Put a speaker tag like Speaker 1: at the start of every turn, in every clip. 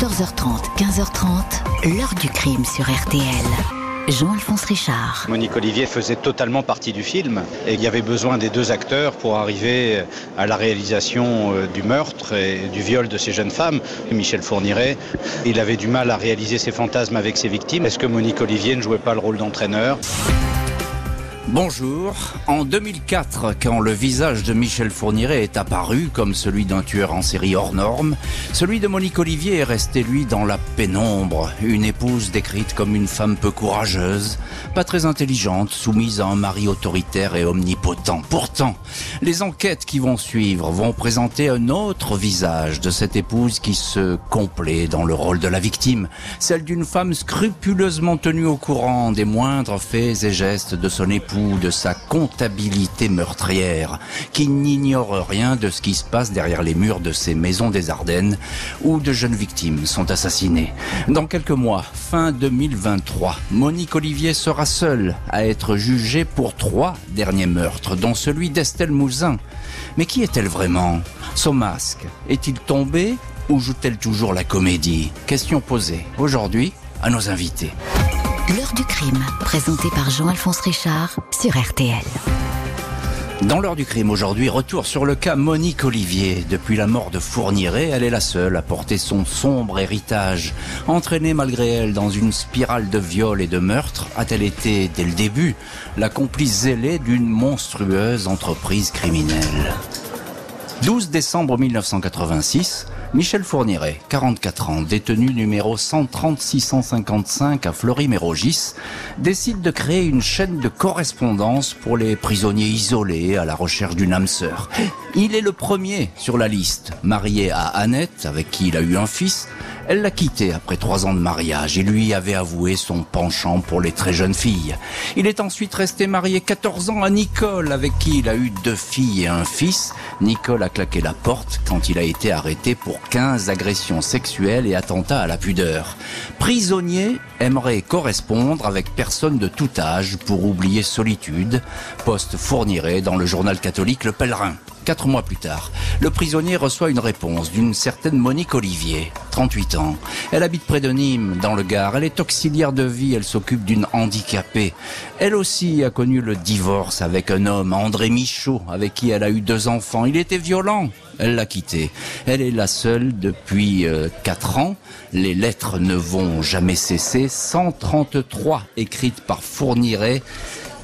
Speaker 1: 14h30, 15h30, l'heure du crime sur RTL. Jean-Alphonse Richard.
Speaker 2: Monique Olivier faisait totalement partie du film et il y avait besoin des deux acteurs pour arriver à la réalisation euh, du meurtre et du viol de ces jeunes femmes. Michel Fourniret, il avait du mal à réaliser ses fantasmes avec ses victimes. Est-ce que Monique Olivier ne jouait pas le rôle d'entraîneur?
Speaker 3: Bonjour. En 2004, quand le visage de Michel Fourniret est apparu comme celui d'un tueur en série hors norme, celui de Monique Olivier est resté, lui, dans la pénombre. Une épouse décrite comme une femme peu courageuse, pas très intelligente, soumise à un mari autoritaire et omnipotent. Pourtant, les enquêtes qui vont suivre vont présenter un autre visage de cette épouse qui se complaît dans le rôle de la victime, celle d'une femme scrupuleusement tenue au courant des moindres faits et gestes de son époux de sa comptabilité meurtrière, qui n'ignore rien de ce qui se passe derrière les murs de ces maisons des Ardennes, où de jeunes victimes sont assassinées. Dans quelques mois, fin 2023, Monique Olivier sera seule à être jugée pour trois derniers meurtres, dont celui d'Estelle Mouzin. Mais qui est-elle vraiment? Son masque est-il tombé ou joue-t-elle toujours la comédie? Question posée aujourd'hui à nos invités.
Speaker 1: L'heure du crime, présenté par Jean-Alphonse Richard sur RTL.
Speaker 3: Dans l'heure du crime aujourd'hui, retour sur le cas Monique Olivier. Depuis la mort de Fourniret, elle est la seule à porter son sombre héritage. Entraînée malgré elle dans une spirale de viol et de meurtre, a-t-elle été, dès le début, la complice zélée d'une monstrueuse entreprise criminelle? 12 décembre 1986, Michel Fourniret, 44 ans, détenu numéro 130-655 à Fleury-Mérogis, décide de créer une chaîne de correspondance pour les prisonniers isolés à la recherche d'une âme sœur. Il est le premier sur la liste, marié à Annette, avec qui il a eu un fils, elle l'a quitté après trois ans de mariage et lui avait avoué son penchant pour les très jeunes filles. Il est ensuite resté marié 14 ans à Nicole, avec qui il a eu deux filles et un fils. Nicole a claqué la porte quand il a été arrêté pour 15 agressions sexuelles et attentats à la pudeur. Prisonnier aimerait correspondre avec personne de tout âge pour oublier solitude. Poste fournirait dans le journal catholique Le Pèlerin. Quatre mois plus tard, le prisonnier reçoit une réponse d'une certaine Monique Olivier, 38 ans. Elle habite près de Nîmes, dans le Gard. Elle est auxiliaire de vie, elle s'occupe d'une handicapée. Elle aussi a connu le divorce avec un homme, André Michaud, avec qui elle a eu deux enfants. Il était violent. Elle l'a quitté. Elle est la seule depuis euh, quatre ans. Les lettres ne vont jamais cesser. 133 écrites par Fourniret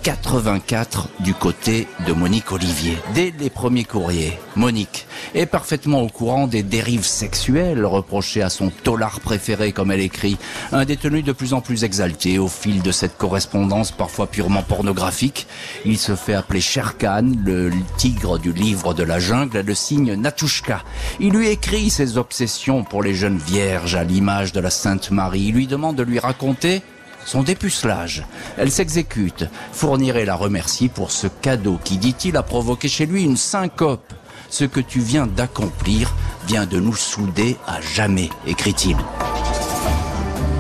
Speaker 3: 84 du côté de Monique Olivier. Dès les premiers courriers, Monique est parfaitement au courant des dérives sexuelles reprochées à son tolard préféré, comme elle écrit, un détenu de plus en plus exalté au fil de cette correspondance parfois purement pornographique. Il se fait appeler Sherkan, le tigre du livre de la jungle, le signe Natushka. Il lui écrit ses obsessions pour les jeunes vierges à l'image de la Sainte Marie. Il lui demande de lui raconter son dépucelage. Elle s'exécute. Fournirait la remercie pour ce cadeau qui, dit-il, a provoqué chez lui une syncope. Ce que tu viens d'accomplir vient de nous souder à jamais, écrit-il.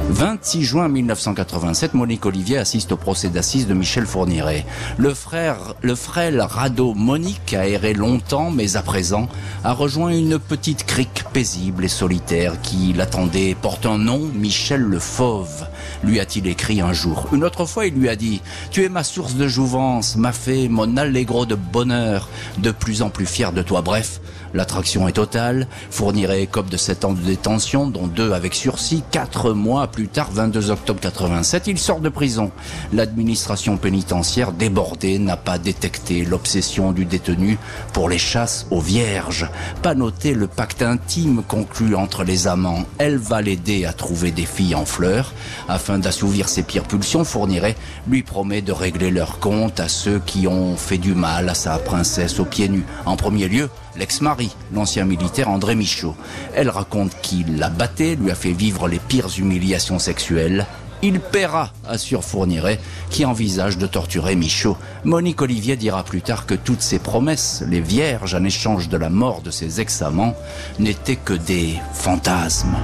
Speaker 3: 26 juin 1987, Monique Olivier assiste au procès d'assises de Michel Fourniret. Le frère, le frêle radeau Monique a erré longtemps, mais à présent a rejoint une petite crique paisible et solitaire qui l'attendait, porte un nom, Michel le Fauve, lui a-t-il écrit un jour. Une autre fois, il lui a dit, tu es ma source de jouvence, ma fée, mon allegro de bonheur, de plus en plus fier de toi. Bref, L'attraction est totale, fournirait COP de 7 ans de détention, dont 2 avec sursis, 4 mois plus tard, 22 octobre 87, il sort de prison. L'administration pénitentiaire débordée n'a pas détecté l'obsession du détenu pour les chasses aux vierges, pas noté le pacte intime conclu entre les amants. Elle va l'aider à trouver des filles en fleurs, afin d'assouvir ses pires pulsions, fournirait, lui promet de régler leur compte à ceux qui ont fait du mal à sa princesse aux pieds nus. En premier lieu, l'ex-mari, l'ancien militaire André Michaud. Elle raconte qu'il la battait, lui a fait vivre les pires humiliations sexuelles. Il paiera, assure Fourniret, qui envisage de torturer Michaud. Monique Olivier dira plus tard que toutes ces promesses, les vierges en échange de la mort de ses ex-amants, n'étaient que des fantasmes.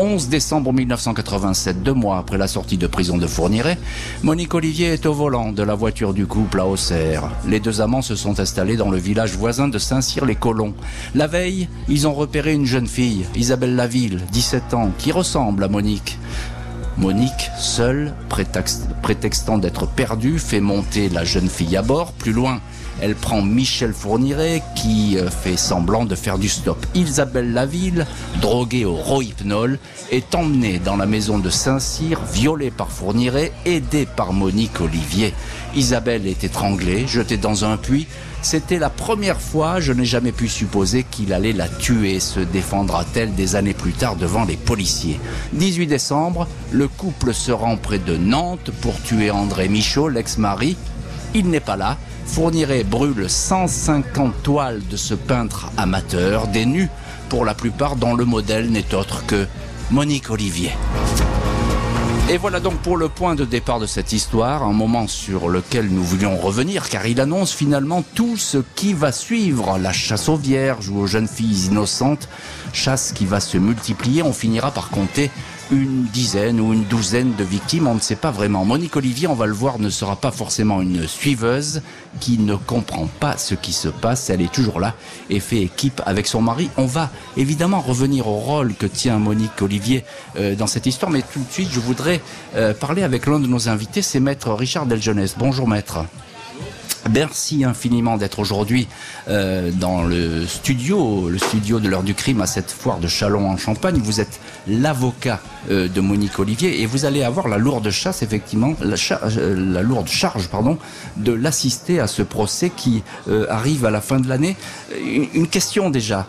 Speaker 3: 11 décembre 1987, deux mois après la sortie de prison de Fourniret, Monique Olivier est au volant de la voiture du couple à Auxerre. Les deux amants se sont installés dans le village voisin de Saint-Cyr-les-Colons. La veille, ils ont repéré une jeune fille, Isabelle Laville, 17 ans, qui ressemble à Monique. Monique, seule, prétextant d'être perdue, fait monter la jeune fille à bord. Plus loin, elle prend Michel Fourniret qui euh, fait semblant de faire du stop. Isabelle Laville, droguée au rohypnol, est emmenée dans la maison de Saint-Cyr, violée par Fourniret, aidée par Monique Olivier. Isabelle est étranglée, jetée dans un puits. C'était la première fois, je n'ai jamais pu supposer qu'il allait la tuer, se défendra-t-elle des années plus tard devant les policiers. 18 décembre, le couple se rend près de Nantes pour tuer André Michaud, l'ex-mari. Il n'est pas là, Fourniret brûle 150 toiles de ce peintre amateur, des nus pour la plupart dont le modèle n'est autre que Monique Olivier. Et voilà donc pour le point de départ de cette histoire, un moment sur lequel nous voulions revenir, car il annonce finalement tout ce qui va suivre, la chasse aux vierges ou aux jeunes filles innocentes, chasse qui va se multiplier, on finira par compter une dizaine ou une douzaine de victimes, on ne sait pas vraiment. Monique Olivier, on va le voir, ne sera pas forcément une suiveuse qui ne comprend pas ce qui se passe. Elle est toujours là et fait équipe avec son mari. On va évidemment revenir au rôle que tient Monique Olivier euh, dans cette histoire, mais tout de suite, je voudrais euh, parler avec l'un de nos invités, c'est maître Richard Deljeunesse. Bonjour maître. Merci infiniment d'être aujourd'hui euh, dans le studio, le studio de l'heure du crime à cette foire de Chalon en Champagne. Vous êtes l'avocat euh, de Monique Olivier et vous allez avoir la lourde chasse, effectivement, la, euh, lourde charge, pardon, de l'assister à ce procès qui arrive à la fin de l'année. Une, question déjà.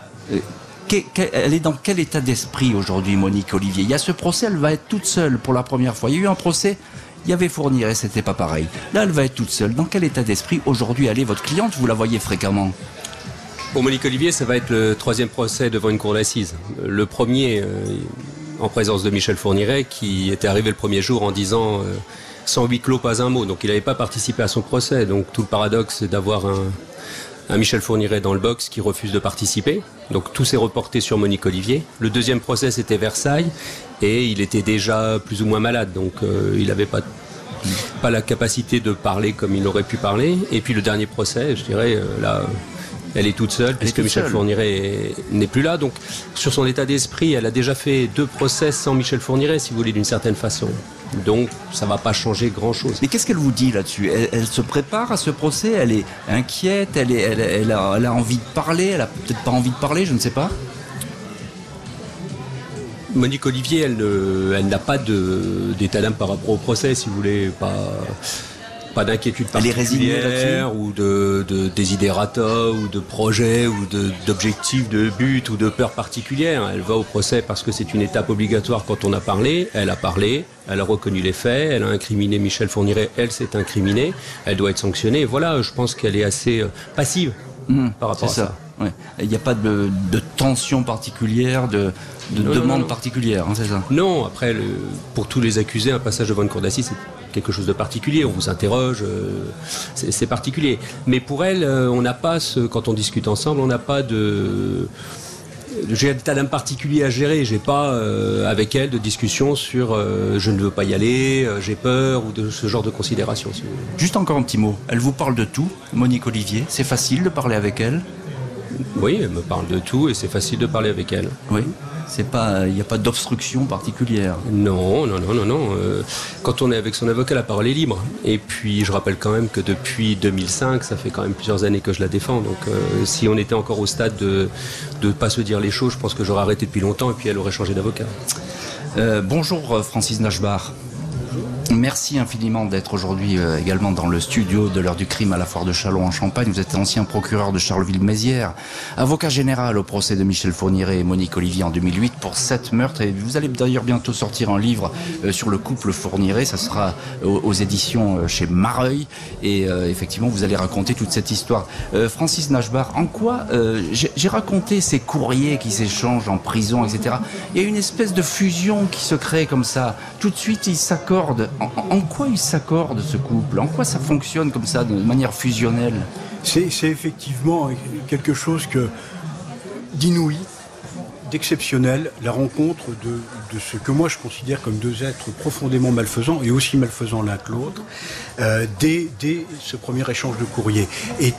Speaker 3: Elle est dans quel état d'esprit aujourd'hui, Monique Olivier? Il y a ce procès, elle va être toute seule pour la première fois. Il y a eu un procès il y avait Fournier et c'était pas pareil. Là, elle va être toute seule. Dans quel état d'esprit aujourd'hui est votre cliente? Vous la voyez fréquemment?
Speaker 4: Pour Monique Olivier, ça va être le troisième procès devant une cour d'assises. Le premier, euh, en présence de Michel Fourniret, qui était arrivé le premier jour en disant euh, sans huis clos, pas un mot. Donc il n'avait pas participé à son procès. Donc tout le paradoxe d'avoir un, un Michel Fourniret dans le box qui refuse de participer. Donc tout s'est reporté sur Monique Olivier. Le deuxième procès c'était Versailles et il était déjà plus ou moins malade, donc euh, il n'avait pas pas la capacité de parler comme il aurait pu parler. Et puis le dernier procès, je dirais, euh, là, elle est toute seule, puisque Michel Fourniret n'est plus là. Donc, sur son état d'esprit, elle a déjà fait deux procès sans Michel Fourniret, si vous voulez, d'une certaine façon. Donc, ça ne va pas changer grand-chose.
Speaker 3: Mais qu'est-ce qu'elle vous dit là-dessus? Elle, se prépare à ce procès? Elle est inquiète? Elle, est, elle, a, elle, a, envie de parler? Elle a peut-être pas envie de parler, je ne sais pas.
Speaker 4: Monique Olivier, elle, elle n'a pas d'état d'âme par rapport au procès, si vous voulez. Pas pas d'inquiétude particulière ou de, de désidérata ou de projet ou d'objectif de, but ou de peur particulière. Elle va au procès parce que c'est une étape obligatoire quand on a parlé. Elle a parlé, elle a reconnu les faits, elle a incriminé Michel Fourniret, elle s'est incriminée, elle doit être sanctionnée. Voilà, je pense qu'elle est assez euh, passive mmh, par rapport à ça.
Speaker 3: Il n'y a pas de, tension particulière, de, demande particulière, hein, c'est ça
Speaker 4: Non, après, pour tous les accusés, un passage devant une cour d'assises, quelque chose de particulier. On vous interroge, euh, c'est particulier. Mais pour elle, euh, on n'a pas ce, quand on discute ensemble, on n'a pas de j'ai un état d'âme particulier à gérer. J'ai pas euh, avec elle de discussion sur je ne veux pas y aller, j'ai peur ou de ce genre de considération.
Speaker 3: Juste encore un petit mot. Elle vous parle de tout, Monique Olivier. C'est facile de parler avec elle.
Speaker 4: Oui, elle me parle de tout et c'est facile de parler avec elle.
Speaker 3: Oui. C'est pas, il n'y a pas d'obstruction particulière.
Speaker 4: Non, non, non, non, non. Euh, quand on est avec son avocat, la parole est libre. Et puis, je rappelle quand même que depuis 2005, ça fait quand même plusieurs années que je la défends. Donc, euh, si on était encore au stade de ne pas se dire les choses, je pense que j'aurais arrêté depuis longtemps et puis elle aurait changé d'avocat.
Speaker 3: Euh, bonjour, Francis Nashbar. Merci infiniment d'être aujourd'hui euh, également dans le studio de l'heure du crime à la foire de Chalon en Champagne. Vous êtes ancien procureur de Charleville-Mézières, avocat général au procès de Michel Fourniret et Monique Olivier en 2008 pour sept meurtres. Et vous allez d'ailleurs bientôt sortir un livre euh, sur le couple Fourniret. Ça sera aux, éditions euh, chez Mareuil. Et effectivement, vous allez raconter toute cette histoire. Francis Nashbar, en quoi j'ai raconté ces courriers qui s'échangent en prison, etc. Il y a une espèce de fusion qui se crée comme ça. Tout de suite, ils s'accordent en, quoi ils s'accordent, ce couple? En quoi ça fonctionne comme ça, de manière fusionnelle?
Speaker 5: C'est effectivement quelque chose d'inouï, d'exceptionnel la rencontre de, ce que moi je considère comme deux êtres profondément malfaisants et aussi malfaisants l'un que l'autre euh, dès, ce premier échange de courrier. Et,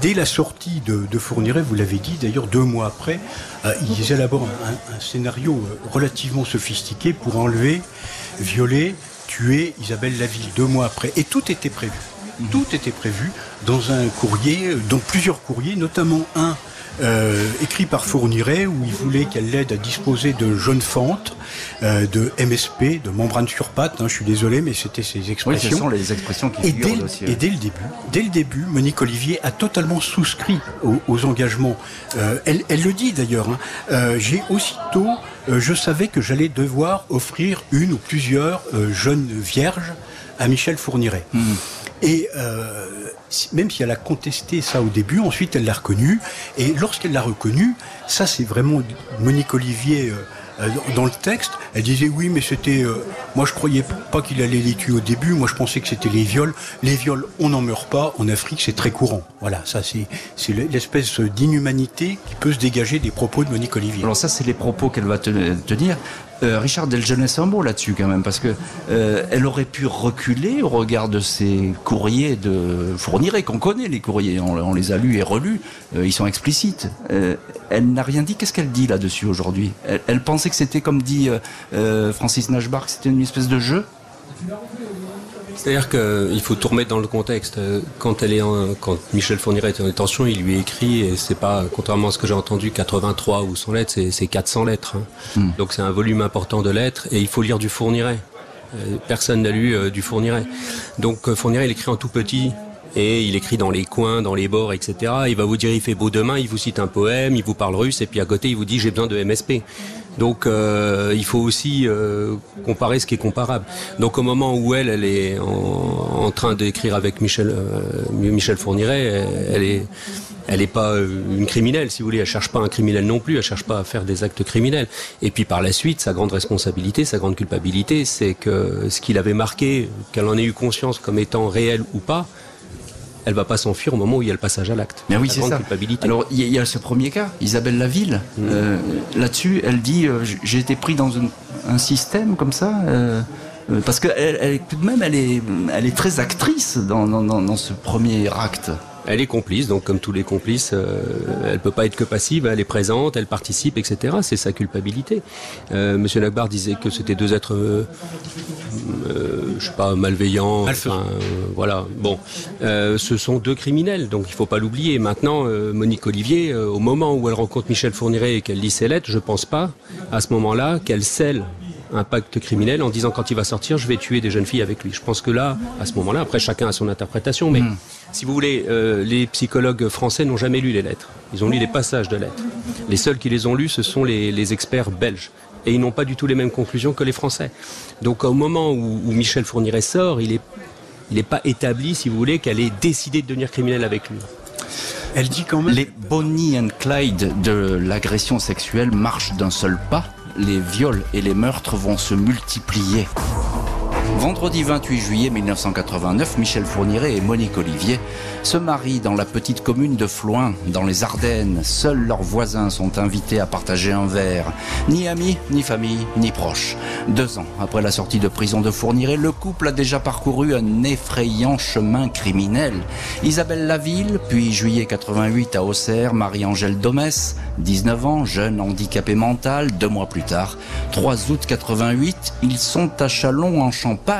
Speaker 5: dès la sortie de, Fourniret, vous l'avez dit d'ailleurs deux mois après, euh, ils élaborent un, un, scénario relativement sophistiqué pour enlever, violer, tuer Isabelle Laville deux mois après. Et tout était prévu. Tout était prévu dans un courrier, dans plusieurs courriers, notamment un euh, écrit par Fourniret où il voulait qu'elle l'aide à disposer de jeunes fentes, euh, de MSP, de membrane sur pattes. Hein, je suis désolé, mais c'était ces expressions.
Speaker 3: Oui, ce sont les expressions qui
Speaker 5: et dès, et dès le début, dès le début, Monique Olivier a totalement souscrit aux, engagements. Euh, elle, elle, le dit d'ailleurs. Hein. J'ai aussitôt, je savais que j'allais devoir offrir une ou plusieurs jeunes vierges à Michel Fourniret. Mmh. Et euh, même si elle a contesté ça au début, ensuite elle l'a reconnu. Et lorsqu'elle l'a reconnu, ça c'est vraiment Monique Olivier euh, euh, dans le texte. Elle disait oui, mais c'était. moi je croyais pas qu'il allait les tuer au début. Moi je pensais que c'était les viols. Les viols, on n'en meurt pas. En Afrique, c'est très courant. Voilà, ça c'est c'est l'espèce d'inhumanité qui peut se dégager des propos de Monique Olivier.
Speaker 3: Alors ça, c'est les propos qu'elle va tenir. Euh, Richard Delgenet un mot là-dessus quand même, parce que euh, elle aurait pu reculer au regard de ces courriers de Fourniret, qu'on connaît les courriers, on, les a lus et relus, euh, ils sont explicites. elle n'a rien dit, qu'est-ce qu'elle dit là-dessus aujourd'hui? Elle, pensait que c'était, comme dit Francis Nashbar, que c'était une espèce de jeu?
Speaker 4: C'est-à-dire qu'il faut tout remettre dans le contexte. Quand, elle est quand Michel Fourniret est en détention, il lui écrit, et c'est pas, contrairement à ce que j'ai entendu, 83 ou 100 lettres, c'est 400 lettres. Hein. Hmm. Donc c'est un volume important de lettres, et il faut lire du Fourniret. Euh, personne n'a lu euh, du Fourniret. Donc euh, Fourniret, il écrit en tout petit, et il écrit dans les coins, dans les bords, etc. Il va vous dire il fait beau demain, il vous cite un poème, il vous parle russe, et puis à côté il vous dit j'ai besoin de MSP. Donc euh, il faut aussi euh, comparer ce qui est comparable. Donc au moment où elle, elle est en, train d'écrire avec Michel, euh, Michel Fourniret, elle est, elle n'est pas une criminelle, si vous voulez. Elle cherche pas un criminel non plus. Elle cherche pas à faire des actes criminels. Et puis par la suite, sa grande responsabilité, sa grande culpabilité, c'est que ce qu'il avait marqué, qu'elle en ait eu conscience comme étant réel ou pas, elle va pas s'enfuir au moment où il y a le passage à l'acte.
Speaker 3: Mais oui, c'est ça. Alors il y, a ce premier cas, Isabelle Laville. Mm. Euh, là-dessus, elle dit euh, j'ai été pris dans un, système comme ça. Euh, parce que elle, tout de même, elle est, elle est très actrice dans, dans ce premier acte.
Speaker 4: Elle est complice, donc comme tous les complices, euh, elle peut pas être que passive, elle est présente, elle participe, etc. C'est sa culpabilité. Euh, Monsieur Lagbar disait que c'était deux êtres, euh, euh, je sais pas, malveillants. Enfin, voilà. Bon, ce sont deux criminels, donc il faut pas l'oublier. Maintenant, Monique Olivier, au moment où elle rencontre Michel Fourniret et qu'elle lit ses lettres, je pense pas, à ce moment-là, qu'elle scelle un pacte criminel en disant quand il va sortir, je vais tuer des jeunes filles avec lui. Je pense que là, à ce moment-là, après chacun a son interprétation, mais hmm. si vous voulez, euh, les psychologues français n'ont jamais lu les lettres. Ils ont lu les passages de lettres. Les seuls qui les ont lus, ce sont les, experts belges. Et ils n'ont pas du tout les mêmes conclusions que les Français. Donc au moment où, Michel Fourniret sort, il n'est il est pas établi, si vous voulez, qu'elle ait décidé de devenir criminelle avec lui.
Speaker 3: Elle dit quand même... Les Bonnie and Clyde de l'agression sexuelle marchent d'un seul pas les viols et les meurtres vont se multiplier. Vendredi 28 juillet 1989, Michel Fourniret et Monique Olivier se marient dans la petite commune de Floin, dans les Ardennes. Seuls leurs voisins sont invités à partager un verre. Ni amis, ni famille, ni proches. Deux ans après la sortie de prison de Fourniret, le couple a déjà parcouru un effrayant chemin criminel. Isabelle Laville, puis juillet 88 à Auxerre, Marie-Angèle Domès, 19 ans, jeune handicapé mental, deux mois plus tard, 3 août 88, ils sont à Chalon en Champagne.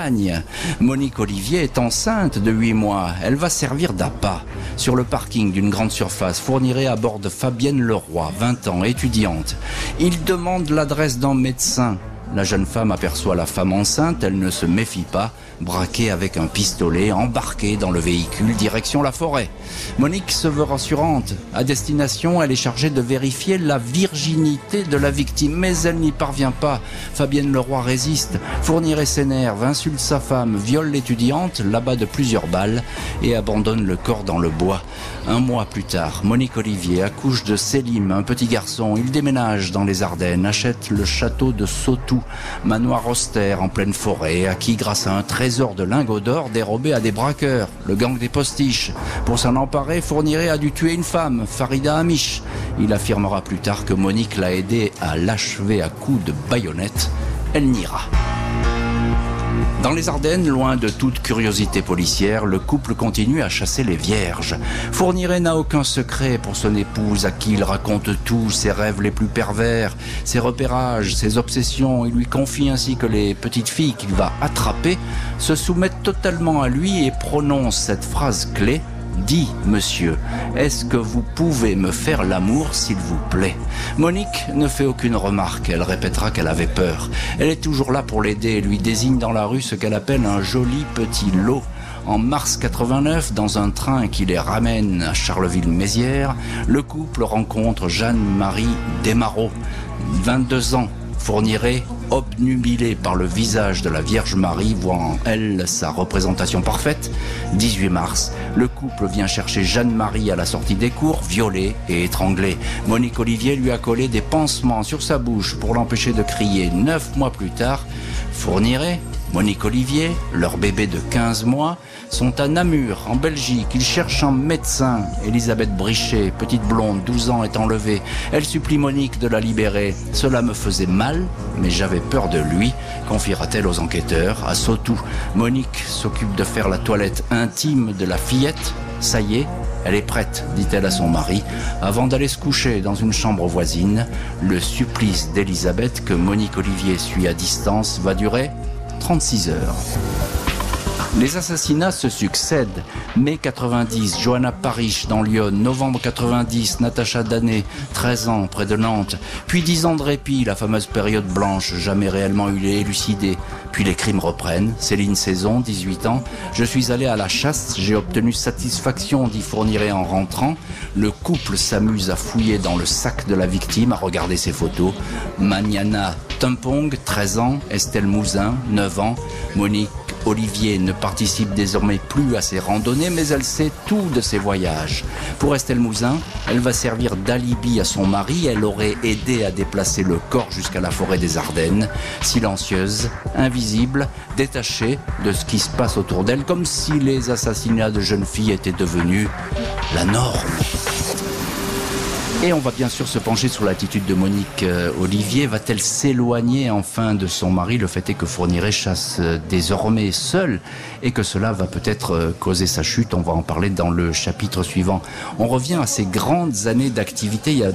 Speaker 3: Monique Olivier est enceinte de 8 mois. Elle va servir d'appât. Sur le parking d'une grande surface, fournirait à bord de Fabienne Leroy, 20 ans, étudiante. Il demande l'adresse d'un médecin. La jeune femme aperçoit la femme enceinte, elle ne se méfie pas, braquée avec un pistolet, embarquée dans le véhicule direction la forêt. Monique se veut rassurante. À destination, elle est chargée de vérifier la virginité de la victime, mais elle n'y parvient pas. Fabienne Leroy résiste, fournirait ses nerfs, insulte sa femme, viole l'étudiante, l'abat de plusieurs balles et abandonne le corps dans le bois. Un mois plus tard, Monique Olivier accouche de Sélim, un petit garçon. Il déménage dans les Ardennes, achète le château de Sautou, manoir austère en pleine forêt, acquis grâce à un trésor de lingots d'or dérobé à des braqueurs, le gang des postiches. Pour s'en emparer, Fourniret a dû tuer une femme, Farida Amish. Il affirmera plus tard que Monique l'a aidé à l'achever à coups de baïonnette. Elle niera. Dans les Ardennes, loin de toute curiosité policière, le couple continue à chasser les vierges. Fourniret n'a aucun secret pour son épouse à qui il raconte tout, ses rêves les plus pervers, ses repérages, ses obsessions. Il lui confie ainsi que les petites filles qu'il va attraper se soumettent totalement à lui et prononcent cette phrase clé Dis, monsieur, est-ce que vous pouvez me faire l'amour, s'il vous plaît? Monique ne fait aucune remarque, elle répétera qu'elle avait peur. Elle est toujours là pour l'aider et lui désigne dans la rue ce qu'elle appelle un joli petit lot. En mars 89, dans un train qui les ramène à Charleville-Mézières, le couple rencontre Jeanne-Marie Desmarot, 22 ans, fournirait obnubilé par le visage de la Vierge Marie, voit en elle sa représentation parfaite. 18 mars, le couple vient chercher Jeanne-Marie à la sortie des cours, violée et étranglée. Monique Olivier lui a collé des pansements sur sa bouche pour l'empêcher de crier. Neuf mois plus tard, Fourniret, Monique Olivier, leur bébé de 15 mois, sont à Namur, en Belgique. Ils cherchent un médecin. Elisabeth Brichet, petite blonde, 12 ans, est enlevée. Elle supplie Monique de la libérer. Cela me faisait mal, mais j'avais peur de lui, confiera-t-elle aux enquêteurs. À Sautou, Monique s'occupe de faire la toilette intime de la fillette. Ça y est, elle est prête, dit-elle à son mari, avant d'aller se coucher dans une chambre voisine. Le supplice d'Elisabeth que Monique Olivier suit à distance va durer 36 heures. Les assassinats se succèdent. Mai 90, Johanna Parich dans Lyon. Novembre 90, Natacha Danet, 13 ans, près de Nantes. Puis 10 ans de répit, la fameuse période blanche, jamais réellement élucidée. Puis les crimes reprennent. Céline Saison, 18 ans. Je suis allé à la chasse, j'ai obtenu satisfaction d'y fournir en rentrant. Le couple s'amuse à fouiller dans le sac de la victime, à regarder ses photos. Maniana Tumpong, 13 ans. Estelle Mouzin, 9 ans. Monique Olivier ne participe désormais plus à ses randonnées, mais elle sait tout de ses voyages. Pour Estelle Mouzin, elle va servir d'alibi à son mari. Elle aurait aidé à déplacer le corps jusqu'à la forêt des Ardennes, silencieuse, invisible, détachée de ce qui se passe autour d'elle, comme si les assassinats de jeunes filles étaient devenus la norme. Et on va bien sûr se pencher sur l'attitude de Monique euh, Olivier. Va-t-elle s'éloigner enfin de son mari? Le fait est que Fourniret chasse euh, désormais seul et que cela va peut-être euh, causer sa chute. On va en parler dans le chapitre suivant. On revient à ces grandes années d'activité. Il n'y a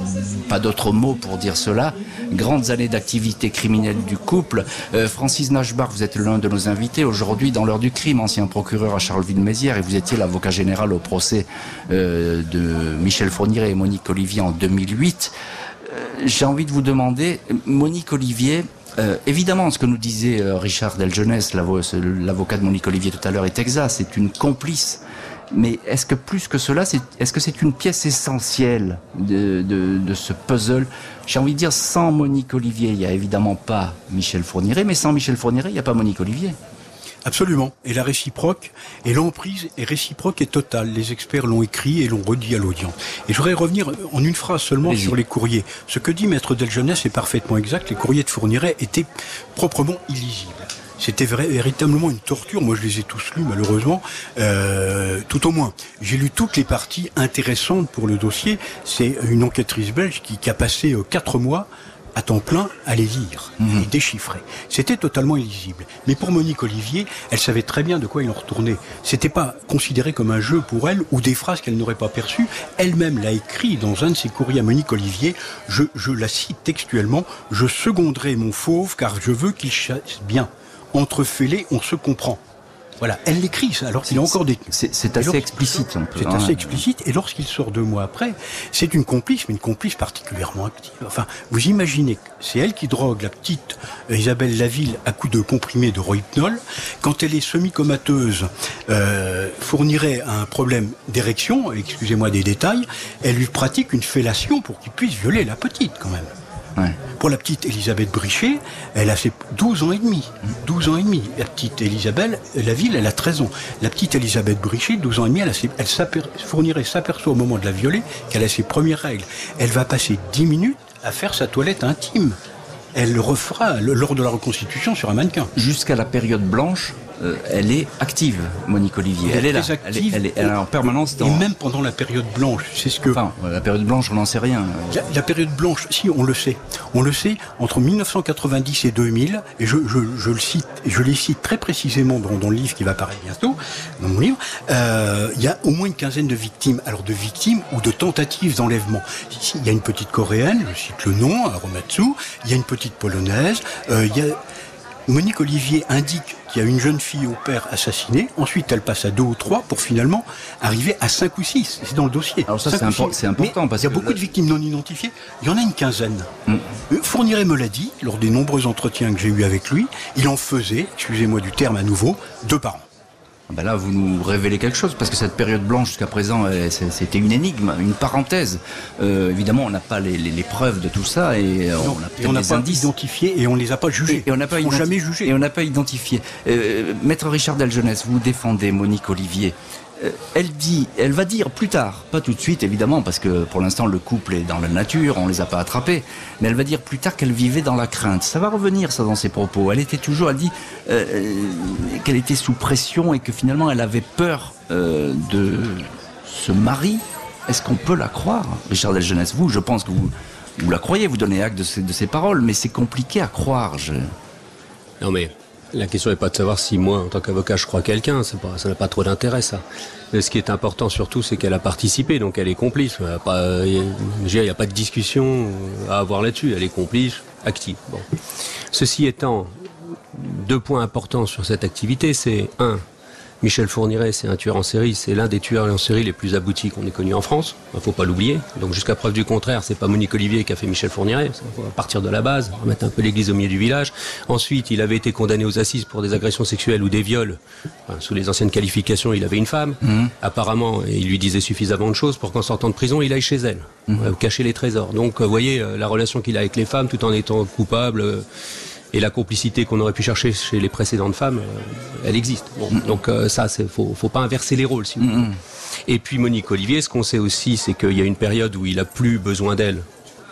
Speaker 3: pas d'autre mot pour dire cela. Grandes années d'activité criminelle du couple. Francis Nashbar, vous êtes l'un de nos invités aujourd'hui dans l'heure du crime, ancien procureur à Charleville-Mézières et vous étiez l'avocat général au procès de Michel Fourniret et Monique Olivier en 2008. Euh, j'ai envie de vous demander, Monique Olivier, euh, évidemment, ce que nous disait euh, Richard Deljeunesse, l'avocat de Monique Olivier tout à l'heure, est exact. C'est une complice. Mais est-ce que plus que cela, est-ce que c'est une pièce essentielle de, de ce puzzle? J'ai envie de dire, sans Monique Olivier, il n'y a évidemment pas Michel Fourniret, mais sans Michel Fourniret, il n'y a pas Monique Olivier.
Speaker 5: Absolument. Et la réciproque, et l'emprise est réciproque et totale. Les experts l'ont écrit et l'ont redit à l'audience. Et je voudrais revenir en une phrase seulement sur les courriers. Ce que dit Maître Deljeunesse est parfaitement exact. Les courriers de Fourniret étaient proprement illisibles. C'était véritablement une torture. Moi, je les ai tous lus, malheureusement, euh, tout au moins. J'ai lu toutes les parties intéressantes pour le dossier. C'est une enquêtrice belge qui, qui a passé euh, quatre mois à temps plein à les lire mhm. et déchiffrer. C'était totalement illisible. Mais pour Monique Olivier, elle savait très bien de quoi il en retournait. C'était pas considéré comme un jeu pour elle ou des phrases qu'elle n'aurait pas perçues. Elle-même l'a écrit dans un de ses courriers à Monique Olivier. Je, je la cite textuellement. Je seconderai mon fauve car je veux qu'il chasse bien. Entre fêlés, on se comprend. Voilà, elle l'écrit, alors qu'il a encore des...
Speaker 3: C'est assez explicite.
Speaker 5: C'est assez explicite, et lorsqu'il sort deux mois après, c'est une complice, mais une complice particulièrement active. Enfin, vous imaginez, c'est elle qui drogue la petite Isabelle Laville à coups de comprimés de rohypnol. Quand elle est semi-comateuse, euh, fournirait un problème d'érection, excusez-moi des détails, elle lui pratique une fellation pour qu'il puisse violer la petite, quand même. Pour la petite Elisabeth Brichet, elle a fait 12 ans et demi. 12 ans et demi. La petite Elisabeth, la ville, elle a 13 ans. La petite Elisabeth Brichet, 12 ans et demi, elle, elle fournirait, s'aperçoit au moment de la violer qu'elle a ses premières règles. Elle va passer 10 minutes à faire sa toilette intime. Elle le refera lors de la reconstitution sur un mannequin.
Speaker 3: Jusqu'à la période blanche, euh, elle est active, Monique Olivier.
Speaker 5: Elle, est là. Elle est,
Speaker 3: en permanence dans...
Speaker 5: Et même pendant la période blanche, c'est ce que...
Speaker 3: Enfin, la période blanche, on n'en sait rien.
Speaker 5: La, période blanche, si, on le sait. On le sait entre 1990 et 2000, et je, le cite, je les cite très précisément dans, le livre qui va apparaître bientôt, dans mon livre, euh, il y a au moins une quinzaine de victimes. Alors de victimes ou de tentatives d'enlèvement. Il y a une petite coréenne, je cite le nom, Romatsu, il y a une petite polonaise, euh, il y a Monique Olivier indique qu'il y a une jeune fille au père assassiné. Ensuite, elle passe à deux ou trois pour finalement arriver à cinq ou six. C'est dans le dossier.
Speaker 3: Alors ça, c'est important parce
Speaker 5: qu'il y a beaucoup de victimes non identifiées. Il y en a une quinzaine. Mm. Fourniret me l'a dit lors des nombreux entretiens que j'ai eus avec lui. Il en faisait, excusez-moi du terme à nouveau, deux par an.
Speaker 3: Ah ben là, vous nous révélez quelque chose, parce que cette période blanche jusqu'à présent, c'était une énigme, une parenthèse. Euh, évidemment, on n'a pas les, preuves de tout ça, et euh,
Speaker 5: on n'a pas identifié, et on ne les a pas jugés.
Speaker 3: Et, on n'a pas
Speaker 5: jamais jugé.
Speaker 3: Et on n'a pas identifié. Euh, Maître Richard Deljeunesse, vous défendez Monique Olivier. Euh, elle dit, elle va dire plus tard, pas tout de suite évidemment, parce que pour l'instant le couple est dans la nature, on les a pas attrapés, mais elle va dire plus tard qu'elle vivait dans la crainte. Ça va revenir ça dans ses propos. Elle était toujours, elle dit euh, euh, qu'elle était sous pression et que finalement elle avait peur de ce mari. Est-ce qu'on peut la croire, Richard Deljeunesse Vous, je pense que vous, vous la croyez, vous donnez acte de ces, paroles, mais c'est compliqué à croire.
Speaker 4: Non mais la question n'est pas de savoir si moi, en tant qu'avocat, je crois quelqu'un. ça n'a pas trop d'intérêt, ça. ce qui est important surtout, c'est qu'elle a participé, donc elle est complice. Il n'y a, pas de discussion à avoir là-dessus. Elle est complice, active. Ceci étant, deux points importants sur cette activité, c'est un, Michel Fourniret, c'est un tueur en série, c'est l'un des tueurs en série les plus aboutis qu'on ait connus en France. Il ne faut pas l'oublier. Donc jusqu'à preuve du contraire, c'est pas Monique Olivier qui a fait Michel Fourniret. faut partir de la base, remettre un peu l'église au milieu du village. Ensuite, il avait été condamné aux assises pour des agressions sexuelles ou des viols. sous les anciennes qualifications, il avait une femme. Mmh. Apparemment, il lui disait suffisamment de choses pour qu'en sortant de prison, il aille chez elle, mmh. cacher les trésors. Donc, vous voyez, euh, la relation qu'il a avec les femmes, tout en étant coupable. Et la complicité qu'on aurait pu chercher chez les précédentes femmes, euh, elle existe. Donc euh, ça, il faut, faut pas inverser les rôles. Si Et puis Monique Olivier, ce qu'on sait aussi, c'est qu'il y a une période où il a plus besoin d'elle.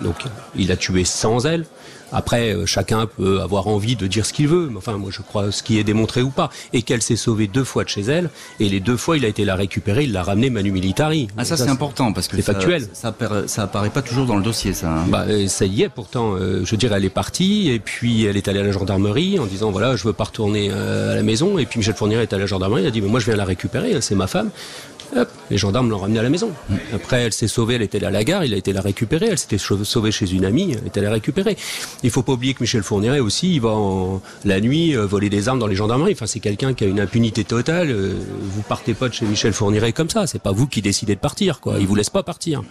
Speaker 4: Donc il a tué sans elle. Après, euh, chacun peut avoir envie de dire ce qu'il veut. Enfin, moi, je crois ce qui est démontré ou pas. Et qu'elle s'est sauvée deux fois de chez elle. Et les deux fois, il a été la récupérer, il l'a ramenée manu militari.
Speaker 3: Ah, ça, c'est important parce que
Speaker 4: c'est factuel.
Speaker 3: Ça, ça, apparaît pas toujours dans le dossier, ça. Hein.
Speaker 4: Bah, euh, ça y est, pourtant. Euh, je veux dire, elle est partie et puis elle est allée à la gendarmerie en disant voilà, je veux pas retourner à la maison. Et puis Michel Fournier est allé à la gendarmerie. Il a dit mais moi, je viens la récupérer. C'est ma femme les gendarmes l'ont ramenée à la maison. Après, elle s'est sauvée, elle était à la gare, il a été la récupérer. Elle s'était sauvée chez une amie, elle était la récupérer. Il faut pas oublier que Michel Fourniret aussi, il va en, la nuit euh, voler des armes dans les gendarmeries. Enfin, c'est quelqu'un qui a une impunité totale. Euh, vous partez pas de chez Michel Fourniret comme ça. C'est pas vous qui décidez de partir, quoi. Il vous laisse pas partir.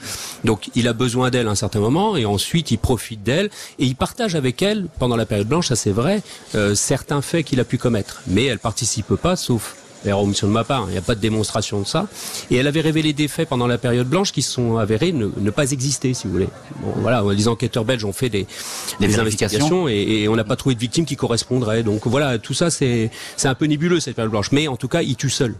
Speaker 4: Donc, il a besoin d'elle à un certain moment, et ensuite, il profite d'elle et il partage avec elle pendant la période blanche, ça c'est vrai, euh, certains faits qu'il a pu commettre. Mais elle participe pas, sauf D'ailleurs, omission de ma part, il n'y a pas de démonstration de ça. Et elle avait révélé des faits pendant la période blanche qui sont avérés ne, pas exister, si vous voulez. Bon, voilà, les enquêteurs belges ont fait des, investigations et, on n'a pas trouvé de victimes qui correspondraient. Donc voilà, tout ça, c'est un peu nébuleux, cette période blanche. Mais en tout cas, il tue seul.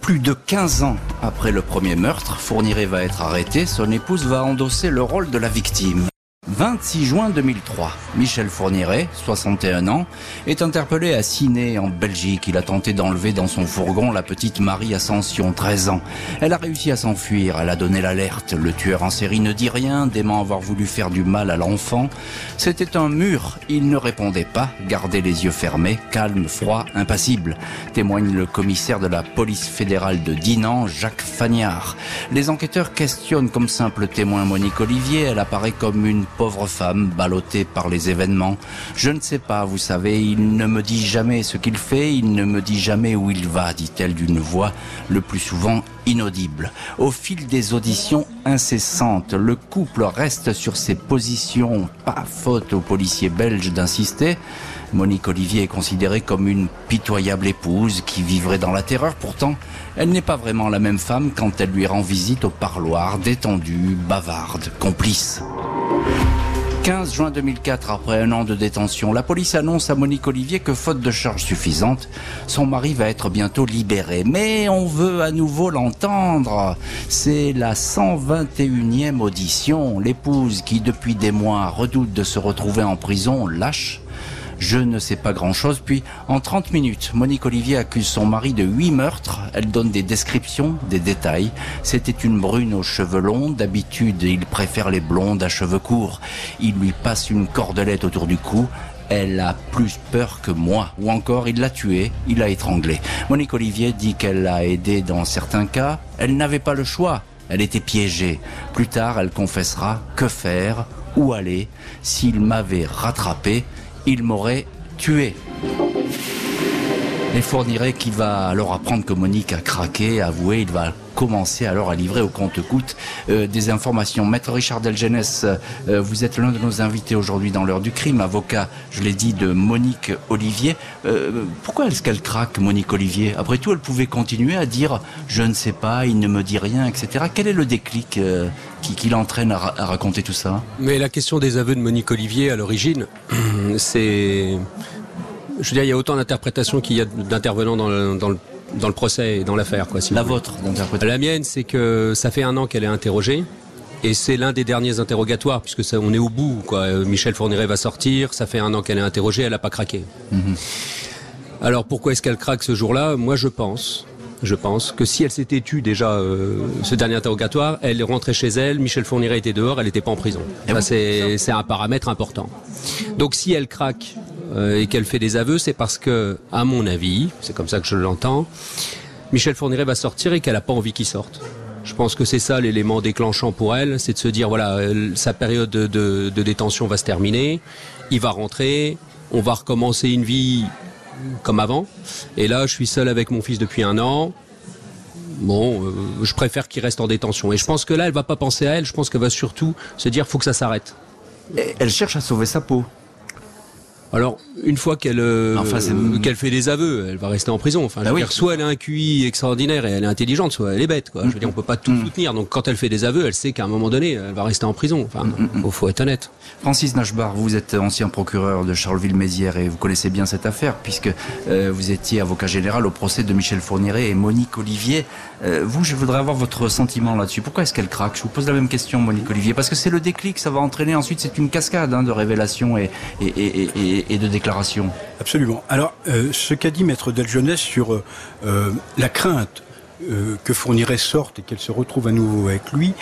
Speaker 3: Plus de 15 ans après le premier meurtre, Fourniret va être arrêté. Son épouse va endosser le rôle de la victime. 26 juin 2003, Michel Fourniret, 61 ans, est interpellé à Ciné en Belgique. Il a tenté d'enlever dans son fourgon la petite Marie Ascension, 13 ans. Elle a réussi à s'enfuir, elle a donné l'alerte. Le tueur en série ne dit rien, dément avoir voulu faire du mal à l'enfant. C'était un mur, il ne répondait pas, gardait les yeux fermés, calme, froid, impassible, témoigne le commissaire de la police fédérale de Dinan, Jacques Fagnard. Les enquêteurs questionnent comme simple témoin Monique Olivier, elle apparaît comme une pauvre femme ballottée par les événements. Je ne sais pas, vous savez, il ne me dit jamais ce qu'il fait, il ne me dit jamais où il va, dit-elle d'une voix le plus souvent inaudible. Au fil des auditions incessantes, le couple reste sur ses positions, pas faute aux policiers belges d'insister. Monique Olivier est considérée comme une pitoyable épouse qui vivrait dans la terreur. Pourtant, elle n'est pas vraiment la même femme quand elle lui rend visite au parloir, détendue, bavarde, complice. 15 juin 2004, après un an de détention, la police annonce à Monique Olivier que faute de charges suffisantes, son mari va être bientôt libéré. Mais on veut à nouveau l'entendre. C'est la 121e audition. L'épouse qui depuis des mois redoute de se retrouver en prison lâche je ne sais pas grand-chose. Puis, en 30 minutes, Monique Olivier accuse son mari de huit meurtres. Elle donne des descriptions, des détails. C'était une brune aux cheveux longs. D'habitude, il préfère les blondes à cheveux courts. Il lui passe une cordelette autour du cou. Elle a plus peur que moi. Ou encore, il l'a tuée, il l'a étranglée. Monique Olivier dit qu'elle l'a aidé dans certains cas. Elle n'avait pas le choix. Elle était piégée. Plus tard, elle confessera que faire, où aller. S'il m'avait rattrapé, il m'aurait tué. Et fournirait qui va alors apprendre que Monique a craqué, avoué, il va commencer alors à livrer au compte-coûte euh, des informations. Maître Richard Delgenès, euh, vous êtes l'un de nos invités aujourd'hui dans l'heure du crime, avocat, je l'ai dit, de Monique Olivier. Euh, pourquoi est-ce qu'elle craque, Monique Olivier Après tout, elle pouvait continuer à dire je ne sais pas, il ne me dit rien, etc. Quel est le déclic qui, l'entraîne à raconter tout ça?
Speaker 4: Mais la question des aveux de Monique Olivier à l'origine, c'est je veux dire, il y a autant d'interprétations qu'il y a d'intervenants dans le, dans, le, dans le procès et dans l'affaire. Quoi,
Speaker 3: si la vôtre d'interprétation
Speaker 4: La mienne, c'est que ça fait un an qu'elle est interrogée. Et c'est l'un des derniers interrogatoires, puisque ça, on est au bout. Quoi. Michel Fourniret va sortir, ça fait un an qu'elle est interrogée, elle n'a pas craqué. Mm -hmm. Alors pourquoi est-ce qu'elle craque ce jour-là? Moi je pense, je pense que si elle s'était tue déjà euh, ce dernier interrogatoire, elle rentrait chez elle, Michel Fourniret était dehors, elle n'était pas en prison. Ça, c'est un paramètre important. Donc si elle craque euh, et qu'elle fait des aveux, c'est parce que, à mon avis, c'est comme ça que je l'entends, Michel Fourniret va sortir et qu'elle n'a pas envie qu'il sorte. Je pense que c'est ça l'élément déclenchant pour elle, c'est de se dire voilà, elle, sa période de, de, de, détention va se terminer, il va rentrer, on va recommencer une vie comme avant, et là je suis seul avec mon fils depuis un an. Bon, euh, je préfère qu'il reste en détention. Et je pense que là, elle va pas penser à elle. Je pense qu'elle va surtout se dire faut que ça s'arrête.
Speaker 3: Elle cherche à sauver sa peau.
Speaker 4: Alors, une fois qu'elle euh, enfin, qu'elle fait des aveux, elle va rester en prison. Enfin, bah oui. dire, soit elle a un QI extraordinaire et elle est intelligente, soit elle est bête. Quoi. Je veux dire, on peut pas tout mmh. soutenir. Donc, quand elle fait des aveux, elle sait qu'à un moment donné, elle va rester en prison. Enfin, mmh. faut, faut être honnête.
Speaker 3: Francis Nachbar, vous êtes ancien procureur de Charleville-Mézières et vous connaissez bien cette affaire puisque euh, vous étiez avocat général au procès de Michel Fourniret et Monique Olivier. Euh, vous, je voudrais avoir votre sentiment là-dessus. Pourquoi est-ce qu'elle craque? Je vous pose la même question, Monique Olivier, parce que c'est le déclic, ça va entraîner ensuite, c'est une cascade hein, de révélations et, et, et, et, et de déclarations.
Speaker 5: Absolument. Alors, euh, ce qu'a dit Maître Deljeunesse sur euh, la crainte euh, que Fourniret sorte et qu'elle se retrouve à nouveau avec lui,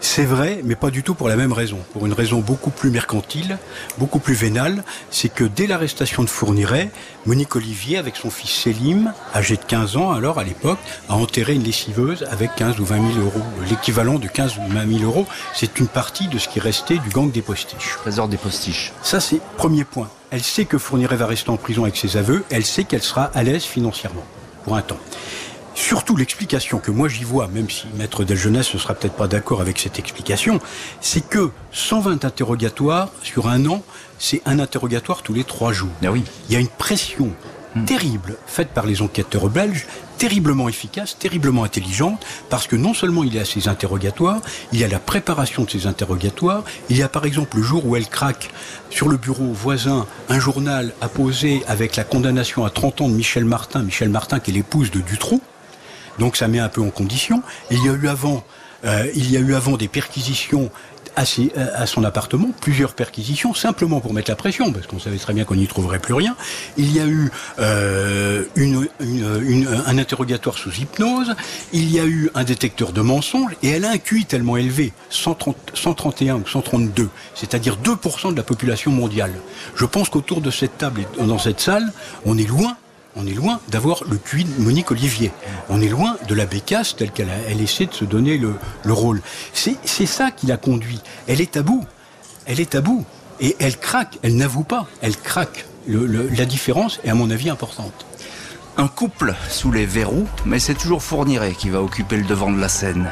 Speaker 5: c'est vrai, mais pas du tout pour la même raison. Pour une raison beaucoup plus mercantile, beaucoup plus vénale, c'est que dès l'arrestation de Fourniret, Monique Olivier, avec son fils Selim, âgé de 15 ans alors à l'époque, a enterré une lessiveuse avec 15 ou 20 000 euros. L'équivalent de 15 ou 20 000 euros, c'est une partie de ce qui restait du gang des postiches.
Speaker 3: Trésor des postiches.
Speaker 5: Ça, c'est premier point. Elle sait que Fourniret va rester en prison avec ses aveux, elle sait qu'elle sera à l'aise financièrement, pour un temps. Surtout l'explication que moi j'y vois, même si Maître Deljeunesse ne sera peut-être pas d'accord avec cette explication, c'est que 120 interrogatoires sur un an, c'est un interrogatoire tous les trois jours.
Speaker 3: Ah oui.
Speaker 5: Il y a une pression mmh. terrible faite par les enquêteurs belges, terriblement efficace, terriblement intelligente, parce que non seulement il y a ces interrogatoires, il y a la préparation de ces interrogatoires, il y a par exemple le jour où elle craque sur le bureau voisin un journal apposé avec la condamnation à 30 ans de Michel Martin, Michel Martin qui est l'épouse de Dutroux, donc ça met un peu en condition. Il y a eu avant, euh, des perquisitions à, son appartement, plusieurs perquisitions, simplement pour mettre la pression, parce qu'on savait très bien qu'on n'y trouverait plus rien. Il y a eu euh, un interrogatoire sous hypnose, il y a eu un détecteur de mensonges, et elle a un QI tellement élevé, 130, 131 ou 132, c'est-à-dire 2% de la population mondiale. Je pense qu'autour de cette table et dans cette salle, on est loin on est loin d'avoir le QI de Monique Olivier. On est loin de la bécasse telle qu'elle elle essaie de se donner le, le rôle. C'est ça qui l'a conduit. Elle est à bout. Elle est à bout. Et elle craque. Elle n'avoue pas. Elle craque. La différence est à mon avis importante.
Speaker 3: Un couple sous les verrous, mais c'est toujours Fourniret qui va occuper le devant de la scène.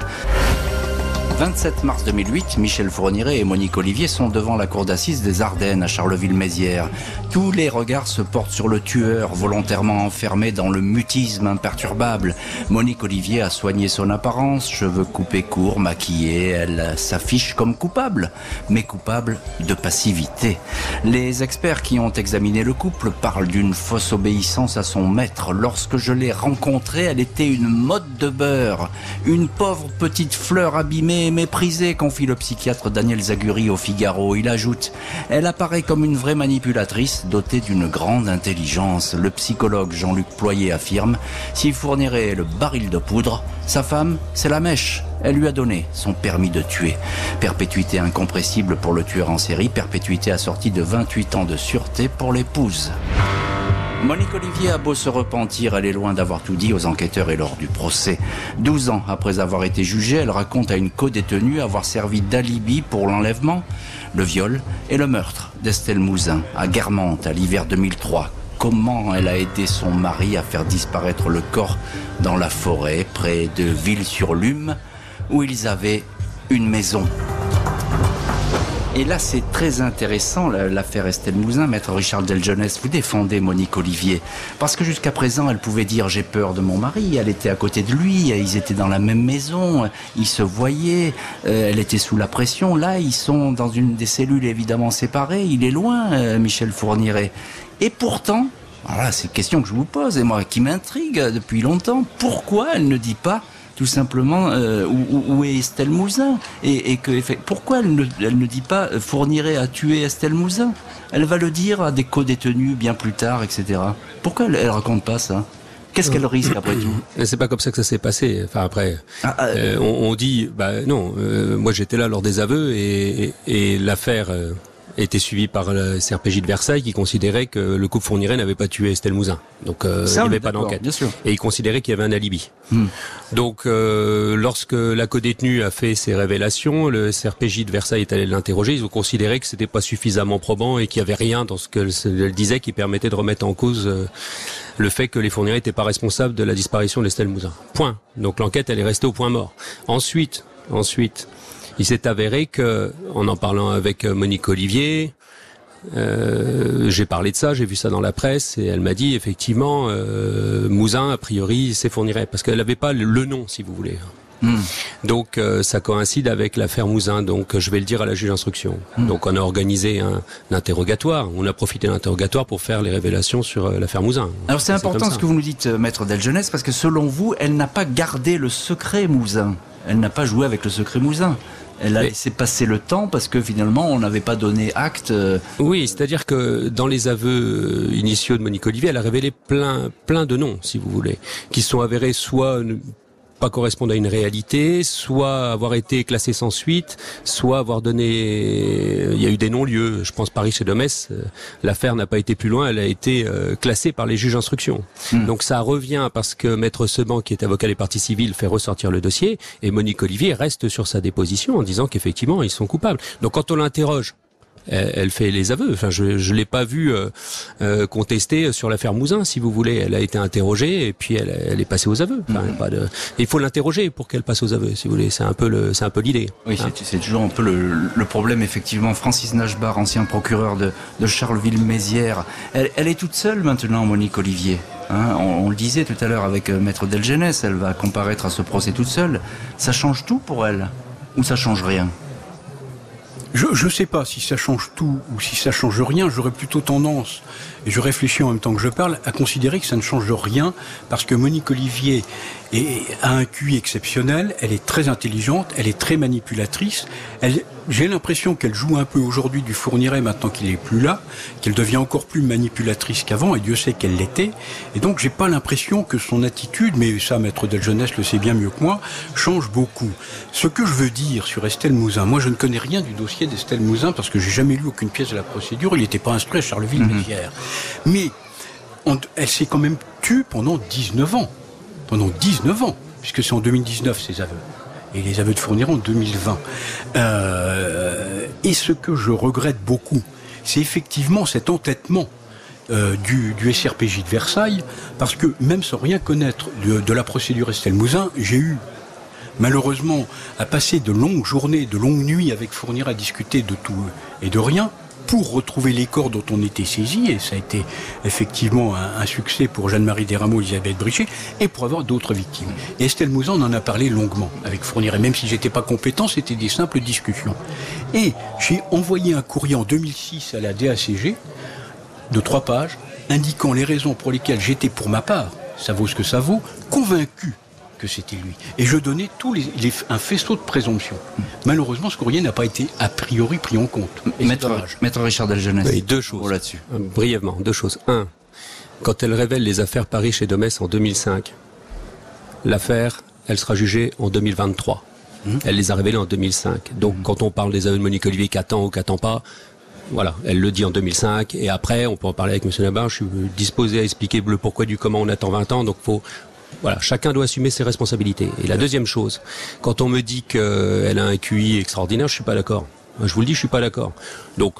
Speaker 3: 27 mars 2008, Michel Fourniret et Monique Olivier sont devant la cour d'assises des Ardennes à Charleville-Mézières. Tous les regards se portent sur le tueur, volontairement enfermé dans le mutisme imperturbable. Monique Olivier a soigné son apparence, cheveux coupés courts, maquillés, elle s'affiche comme coupable, mais coupable de passivité. Les experts qui ont examiné le couple parlent d'une fausse obéissance à son maître. Lorsque je l'ai rencontrée, elle était une mode de beurre, une pauvre petite fleur abîmée méprisée, confie le psychiatre Daniel Zaguri au Figaro. Il ajoute Elle apparaît comme une vraie manipulatrice, dotée d'une grande intelligence. Le psychologue Jean-Luc Ployer affirme S'il fournirait le baril de poudre, sa femme, c'est la mèche. Elle lui a donné son permis de tuer. Perpétuité incompressible pour le tueur en série, perpétuité assortie de 28 ans de sûreté pour l'épouse. Monique Olivier a beau se repentir, elle est loin d'avoir tout dit aux enquêteurs et lors du procès. 12 ans après avoir été jugée, elle raconte à une co-détenue avoir servi d'alibi pour l'enlèvement, le viol et le meurtre d'Estelle Mouzin à Guermantes à l'hiver 2003. Comment elle a aidé son mari à faire disparaître le corps dans la forêt près de Ville-sur-Lume où ils avaient une maison? Et là, c'est très intéressant, l'affaire Estelle Mouzin. Maître Richard Deljeunesse, vous défendez Monique Olivier. Parce que jusqu'à présent, elle pouvait dire j'ai peur de mon mari. Elle était à côté de lui, ils étaient dans la même maison, ils se voyaient, euh, elle était sous la pression. Là, ils sont dans une des cellules évidemment séparées. Il est loin, euh, Michel Fourniret. Et pourtant, voilà, c'est une question que je vous pose et moi qui m'intrigue depuis longtemps. Pourquoi elle ne dit pas tout simplement euh, où, est Estelle Mouzin et, que pourquoi elle ne, elle ne dit pas euh, fournirait à tuer Estelle Mouzin Elle va le dire à des co-détenus bien plus tard, etc. Pourquoi elle, elle raconte pas ça? Qu'est-ce qu'elle risque après tout?
Speaker 4: C'est pas comme ça que ça s'est passé. Enfin après, ah, ah, euh, on, dit, bah non. moi j'étais là lors des aveux et, et l'affaire était suivi par le CRPJ de Versailles qui considérait que le couple Fourniret n'avait pas tué Estelle Mouzin. Donc euh, il n'y avait pas d'enquête. Et il considérait qu'il y avait un alibi. Hmm. Donc euh, lorsque la codétenue a fait ses révélations, le CRPJ de Versailles est allé l'interroger. Ils ont considéré que c'était pas suffisamment probant et qu'il y avait rien dans ce qu'elle disait qui permettait de remettre en cause euh, le fait que les Fourniret n'étaient pas responsables de la disparition d'Estelle Mouzin. Point. Donc l'enquête elle est restée au point mort. Ensuite, ensuite, il s'est avéré que, en en parlant avec euh, Monique Olivier, euh, j'ai parlé de ça, j'ai vu ça dans la presse et elle m'a dit effectivement euh, Mouzin a priori s'effournirait parce qu'elle n'avait pas le nom si vous voulez. Hmm. Donc euh, ça coïncide avec l'affaire Mouzin, donc je vais le dire à la juge d'instruction. Hmm. Donc on a organisé un, interrogatoire, on a profité de l'interrogatoire pour faire les révélations sur l'affaire Mouzin.
Speaker 3: Alors c'est important ce que vous nous dites, maître Deljeunesse, parce que selon vous, elle n'a pas gardé le secret Mouzin. Elle n'a pas joué avec le secret Mouzin. Elle a laissé passer le temps parce que finalement on n'avait pas donné acte. Euh,
Speaker 4: oui, c'est-à-dire que dans les aveux initiaux de Monique Olivier, elle a révélé plein, plein de noms, si vous voulez, qui sont avérés soit pas correspondre à une réalité, soit avoir été classé sans suite, soit avoir donné. Il y a eu des non-lieux. Je pense Paris chez Domès. Euh, l'affaire n'a pas été plus loin. Elle a été euh, classée par les juges d'instruction. Hmm. Donc ça revient parce que Maître Seban, qui est avocat des parties civiles, fait ressortir le dossier et Monique Olivier reste sur sa déposition en disant qu'effectivement ils sont coupables. Donc quand on l'interroge elle, fait les aveux. Enfin, je ne l'ai pas vu euh, euh, contester sur l'affaire Mouzin, si vous voulez. Elle a été interrogée et puis elle, elle est passée aux aveux. Enfin, pas de... Il faut l'interroger pour qu'elle passe aux aveux, si vous voulez. C'est un peu le, c'est un peu l'idée.
Speaker 3: Oui, hein. c'est toujours un peu le, le, problème effectivement. Francis Nashbar, ancien procureur de, de Charleville-Mézières, elle, elle, est toute seule maintenant, Monique Olivier. Hein, on, on, le disait tout à l'heure avec euh, Maître Delgenès, elle va comparaître à ce procès toute seule. Ça change tout pour elle ou ça change rien?
Speaker 5: Je ne sais pas si ça change tout ou si ça change rien. J'aurais plutôt tendance, je réfléchis en même temps que je parle, à considérer que ça ne change rien parce que Monique Olivier a un QI exceptionnel. Elle est très intelligente, elle est très manipulatrice. J'ai l'impression qu'elle joue un peu aujourd'hui du fournirait maintenant qu'il est plus là, qu'elle devient encore plus manipulatrice qu'avant, et Dieu sait qu'elle l'était. Et donc j'ai pas l'impression que son attitude, mais ça, maître Del Jeunesse le sait bien mieux que moi, change beaucoup. Ce que je veux dire sur Estelle Mouzin, moi je ne connais rien du dossier d'Estelle Mouzin parce que j'ai jamais lu aucune pièce de la procédure, il n'était pas instruit à Charleville-Mézières. Mhm. Mais elle s'est quand même tue pendant 19 ans. Pendant 19 ans, puisque c'est en 2019 ses aveux et les aveux de fournir en 2020. Euh, et ce que je regrette beaucoup, c'est effectivement cet entêtement euh, du, SRPJ de Versailles, parce que même sans rien connaître de, la procédure Estelle Mouzin, j'ai eu malheureusement, a passé de longues journées, de longues nuits avec Fournier à discuter de tout et de rien pour retrouver les corps dont on était saisi, et ça a été effectivement un, succès pour Jeanne-Marie Desrameaux, Elisabeth Brichet, et pour avoir d'autres victimes. Et Estelle Mouzan en a parlé longuement avec Fournier, et même si j'étais pas compétent, c'était des simples discussions. Et j'ai envoyé un courrier en 2006 à la DACG de trois pages, indiquant les raisons pour lesquelles j'étais pour ma part, ça vaut ce que ça vaut, convaincu que c'était lui. Et je donnais tous les, un faisceau de présomption. Malheureusement, ce courrier n'a pas été a priori pris en compte.
Speaker 3: Maître, Maître, Richard Delgenès.
Speaker 4: Oui, deux choses là-dessus. Euh, brièvement, deux choses. Un, quand elle révèle les affaires Paris chez Domès en 2005, l'affaire, elle sera jugée en 2023. Hum. Elle les a révélées en 2005. Donc, hum. quand on parle des aveux de Monique Olivier qui attend ou qui attend pas, voilà, elle le dit en 2005 et après on peut en parler avec M. Nabar. Je suis disposé à expliquer le pourquoi du comment on attend 20 ans. Donc faut voilà, chacun doit assumer ses responsabilités. Et la deuxième chose, quand on me dit qu'elle a un QI extraordinaire, je suis pas d'accord. Je vous le dis, je suis pas d'accord. Donc,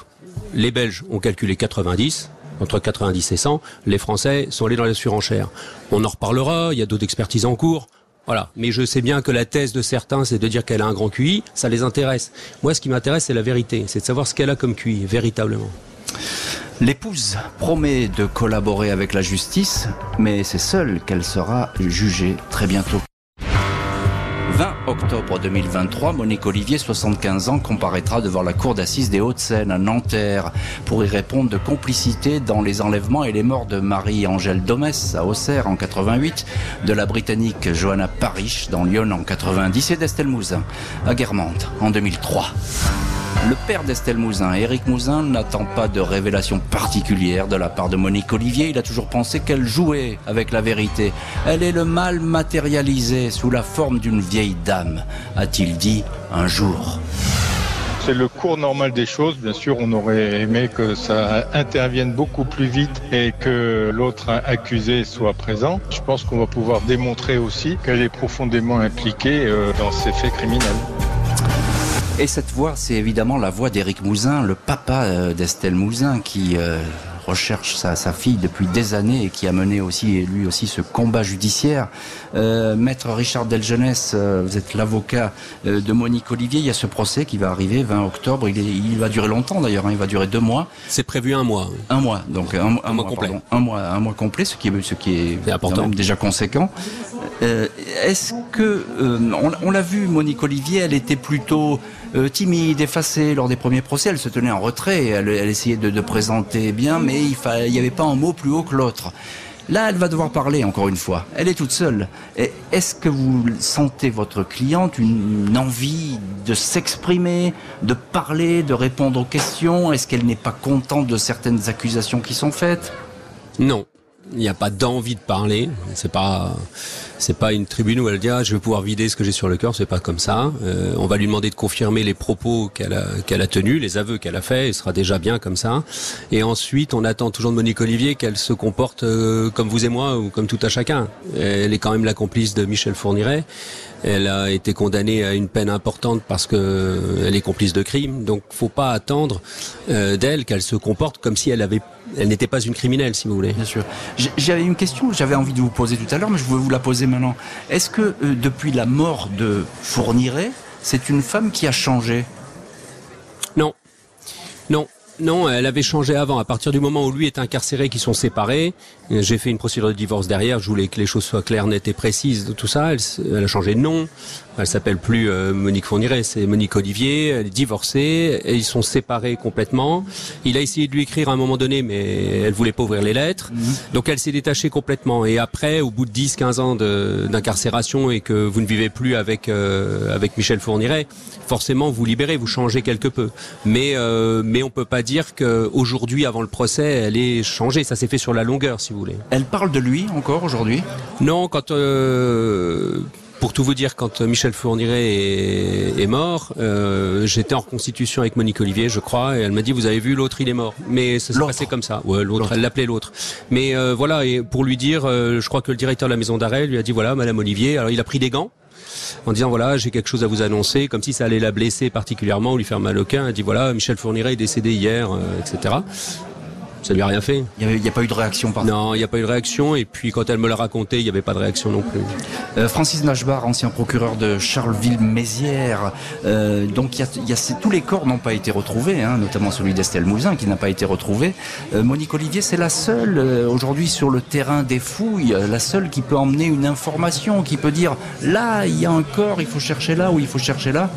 Speaker 4: les Belges ont calculé 90, entre 90 et 100. Les Français sont allés dans la surenchère. On en reparlera, il y a d'autres expertises en cours. Voilà. Mais je sais bien que la thèse de certains, c'est de dire qu'elle a un grand QI. Ça les intéresse. Moi, ce qui m'intéresse, c'est la vérité. C'est de savoir ce qu'elle a comme QI, véritablement.
Speaker 3: L'épouse promet de collaborer avec la justice, mais c'est seule qu'elle sera jugée très bientôt. 20 octobre 2023, Monique Olivier, 75 ans, comparaîtra devant la cour d'assises des Hauts-de-Seine à Nanterre pour y répondre de complicité dans les enlèvements et les morts de Marie-Angèle Domès à Auxerre en 88, de la Britannique Johanna Parrish dans Lyon en 90 et d'Estelle Mouzin à Guermantes en 2003. Le père d'Estelle Mouzin, Éric Mouzin, n'attend pas de révélation particulière de la part de Monique Olivier. Il a toujours pensé qu'elle jouait avec la vérité. Elle est le mal matérialisé sous la forme d'une vieille dame, a-t-il dit un jour.
Speaker 6: C'est le cours normal des choses. Bien sûr, on aurait aimé que ça intervienne beaucoup plus vite et que l'autre accusé soit présent. Je pense qu'on va pouvoir démontrer aussi qu'elle est profondément impliquée euh, dans ces faits criminels.
Speaker 3: Et cette voix, c'est évidemment la voix d'Éric Mouzin, le papa euh, d'Estelle Mouzin, qui euh, recherche sa, fille depuis des années et qui a mené aussi, lui aussi, ce combat judiciaire. Euh, Maître Richard Delgenès, vous êtes l'avocat de Monique Olivier. Il y a ce procès qui va arriver 20 octobre. Il, va durer longtemps d'ailleurs. Hein. il va durer deux mois.
Speaker 4: C'est prévu un mois.
Speaker 3: Un mois, donc un, mois, complet. un mois, un mois complet, ce qui est, ce qui est, important. déjà conséquent. Est-ce que on, on l'a vu, Monique Olivier, elle était plutôt euh, timide, effacée lors des premiers procès. Elle se tenait en retrait, elle, essayait de, présenter bien, mais il n'y avait pas un mot plus haut que l'autre. Là, elle va devoir parler encore une fois. Elle est toute seule. Est-ce que vous sentez votre cliente une, envie de s'exprimer, de parler, de répondre aux questions? Est-ce qu'elle n'est pas contente de certaines accusations qui sont faites?
Speaker 4: Non, il n'y a pas d'envie de parler. C'est pas c'est pas une tribune où elle dit ah, je vais pouvoir vider ce que j'ai sur le cœur. C'est pas comme ça. Euh, on va lui demander de confirmer les propos qu'elle a qu'elle a tenus, les aveux qu'elle a faits. Il sera déjà bien comme ça. Et ensuite, on attend toujours de Monique Olivier qu'elle se comporte euh, comme vous et moi ou comme tout à chacun. Elle est quand même la complice de Michel Fourniret. Elle a été condamnée à une peine importante parce que elle est complice de crime. Donc, faut pas attendre euh, d'elle qu'elle se comporte comme si elle avait, elle n'était pas une criminelle, si vous voulez.
Speaker 3: Bien sûr. J'avais une question, j'avais envie de vous poser tout à l'heure, mais je voulais vous la poser maintenant. Est-ce que euh, depuis la mort de Fourniret, c'est une femme qui a changé?
Speaker 4: Non, non. Non, elle avait changé avant. À partir du moment où lui est incarcéré, qu'ils sont séparés, j'ai fait une procédure de divorce derrière. Je voulais que les choses soient claires, nettes et précises. Tout ça, elle, a changé de nom. Elle s'appelle plus euh, Monique Fourniret, c'est Monique Olivier. Elle est divorcée et ils sont séparés complètement. Il a essayé de lui écrire à un moment donné, mais elle voulait pas ouvrir les lettres. Mhm. Donc elle s'est détachée complètement. Et après, au bout de 10-15 ans d'incarcération et que vous ne vivez plus avec euh, avec Michel Fourniret, forcément vous libérez, vous changez quelque peu. Mais euh, mais on peut pas dire qu'aujourd'hui, avant le procès, elle est changée. Ça s'est fait sur la longueur, si vous voulez.
Speaker 3: Elle parle de lui encore aujourd'hui?
Speaker 4: Non, quand euh, pour tout vous dire, quand Michel Fourniret est, mort, euh, j'étais en reconstitution avec Monique Olivier, je crois, et elle m'a dit vous avez vu l'autre, il est mort. Mais ça s'est passé comme ça. Ouais, l'autre, elle l'appelait l'autre. Mais euh, voilà, et pour lui dire, euh, je crois que le directeur de la maison d'arrêt lui a dit voilà, Madame Olivier. Alors il a pris des gants en disant voilà j'ai quelque chose à vous annoncer comme si ça allait la blesser particulièrement ou lui faire mal au cœur. Elle dit voilà Michel Fourniret est décédé hier etc Ça lui a rien fait.
Speaker 3: Il n'y a, pas eu de réaction par
Speaker 4: Non, il n'y a pas eu de réaction. Et puis quand elle me l'a raconté, il n'y avait pas de réaction non plus.
Speaker 3: Euh, Francis Nashbar, ancien procureur de Charleville-Mézières. Euh, donc y a, y a, tous les corps n'ont pas été retrouvés, hein, notamment celui d'Estelle Mouzin qui n'a pas été retrouvé. Euh, Monique Olivier, c'est la seule aujourd'hui sur le terrain des fouilles, la seule qui peut emmener une information, qui peut dire là il y a un corps, il faut chercher là ou il faut chercher là.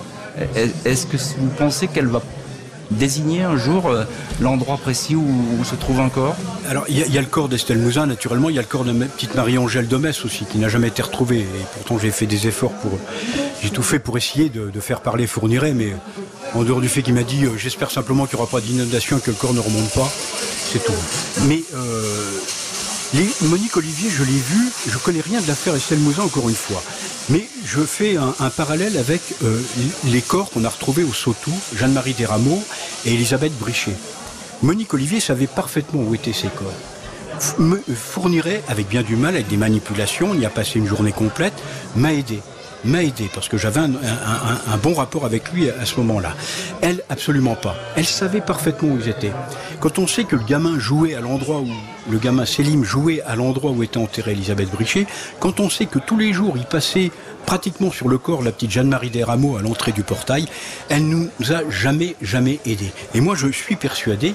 Speaker 3: Est-ce que vous pensez qu'elle va désigner un jour euh, l'endroit précis où, se trouve un corps
Speaker 5: Alors, il y, a le corps d'Estelle Mouzin, naturellement. Il y a le corps de ma petite Marie-Angèle Domès aussi, qui n'a jamais été retrouvé. Et pourtant, j'ai fait des efforts pour. J'ai tout fait pour essayer de, de faire parler Fourniret, mais en dehors du fait qu'il m'a dit euh, J'espère simplement qu'il n'y aura pas d'inondation et que le corps ne remonte pas, c'est tout. Mais. Euh, Monique Olivier, je l'ai vu, je connais rien de l'affaire Estelle Mouzin encore une fois. Mais je fais un, parallèle avec euh, les corps qu'on a retrouvés au Sautou, Jeanne-Marie Desrameaux et Elisabeth Brichet. Monique Olivier savait parfaitement où étaient ces corps. Me fournirait, avec bien du mal, avec des manipulations, on y a passé une journée complète, m'a aidé m'a aidé parce que j'avais un, un, bon rapport avec lui à ce moment-là. Elle, absolument pas. Elle savait parfaitement où ils étaient. Quand on sait que le gamin jouait à l'endroit où le gamin Selim jouait à l'endroit où était enterrée Elisabeth Brichet, quand on sait que tous les jours il passait pratiquement sur le corps la petite Jeanne-Marie Desrameaux à l'entrée du portail, elle nous a jamais, jamais aidés. Et moi, je suis persuadé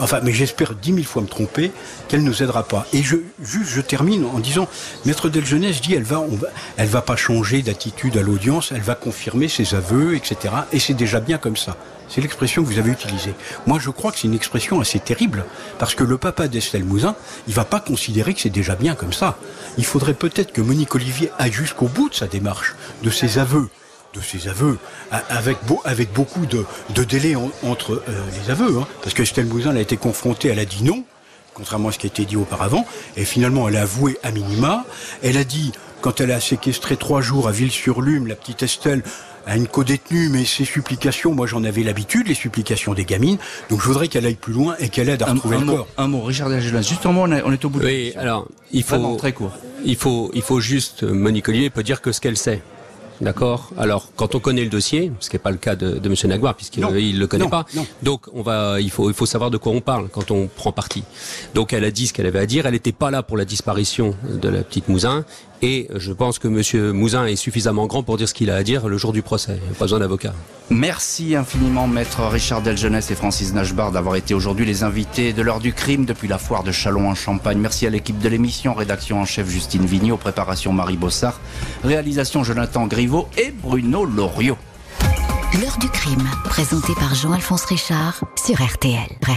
Speaker 5: enfin, mais j'espère dix mille fois me tromper, qu'elle nous aidera pas. Et je, juste, je termine en disant, Maître Deljeunesse dit, elle va, on va, elle va pas changer d'attitude à l'audience, elle va confirmer ses aveux, etc. Et c'est déjà bien comme ça. C'est l'expression que vous avez utilisée. Moi, je crois que c'est une expression assez terrible, parce que le papa d'Estelle Mouzin, il va pas considérer que c'est déjà bien comme ça. Il faudrait peut-être que Monique Olivier aille jusqu'au bout de sa démarche, de ses aveux, de ses aveux, avec, avec beaucoup de, de délai en, entre euh, les aveux, hein, parce que Estelle Mouzin elle a été confrontée, elle a dit non, contrairement à ce qui a été dit auparavant, et finalement elle a avoué à minima, elle a dit, quand elle a séquestré trois jours à Ville-sur-Lume, la petite Estelle, à une co-détenue, mais ses supplications, moi j'en avais l'habitude, les supplications des gamines, donc je voudrais qu'elle aille plus loin et qu'elle aide à
Speaker 3: un,
Speaker 5: retrouver
Speaker 3: un
Speaker 5: le
Speaker 3: mot,
Speaker 5: corps.
Speaker 3: Un mot, Richard Delgelas, juste un mot, on, est, on est au bout de
Speaker 4: Oui, alors, il faut,
Speaker 3: Vraiment, très court.
Speaker 4: il faut, il faut juste, Monique Olivier peut dire que ce qu'elle sait. D'accord? Alors, quand on connaît le dossier, ce qui n'est pas le cas de, de M. Naguar, puisqu'il ne le connaît
Speaker 5: non,
Speaker 4: pas,
Speaker 5: non.
Speaker 4: donc on va, il faut, il faut savoir de quoi on parle quand on prend parti. Donc, elle a dit ce qu'elle avait à dire. Elle n'était pas là pour la disparition de la petite Mouzin, et je pense que M. Mouzin est suffisamment grand pour dire ce qu'il a à dire le jour du procès. Il n'y a pas besoin d'avocat.
Speaker 3: Merci infiniment, maître Richard Deljeunesse et Francis Nashbar, d'avoir été aujourd'hui les invités de l'heure du crime depuis la foire de Chalon en Champagne. Merci à l'équipe de l'émission, rédaction en chef Justine Vignot, préparation Marie Bossard, réalisation Jonathan Griveau et Bruno Loriot.
Speaker 1: L'heure du crime, présenté par Jean-Alphonse Richard sur RTL.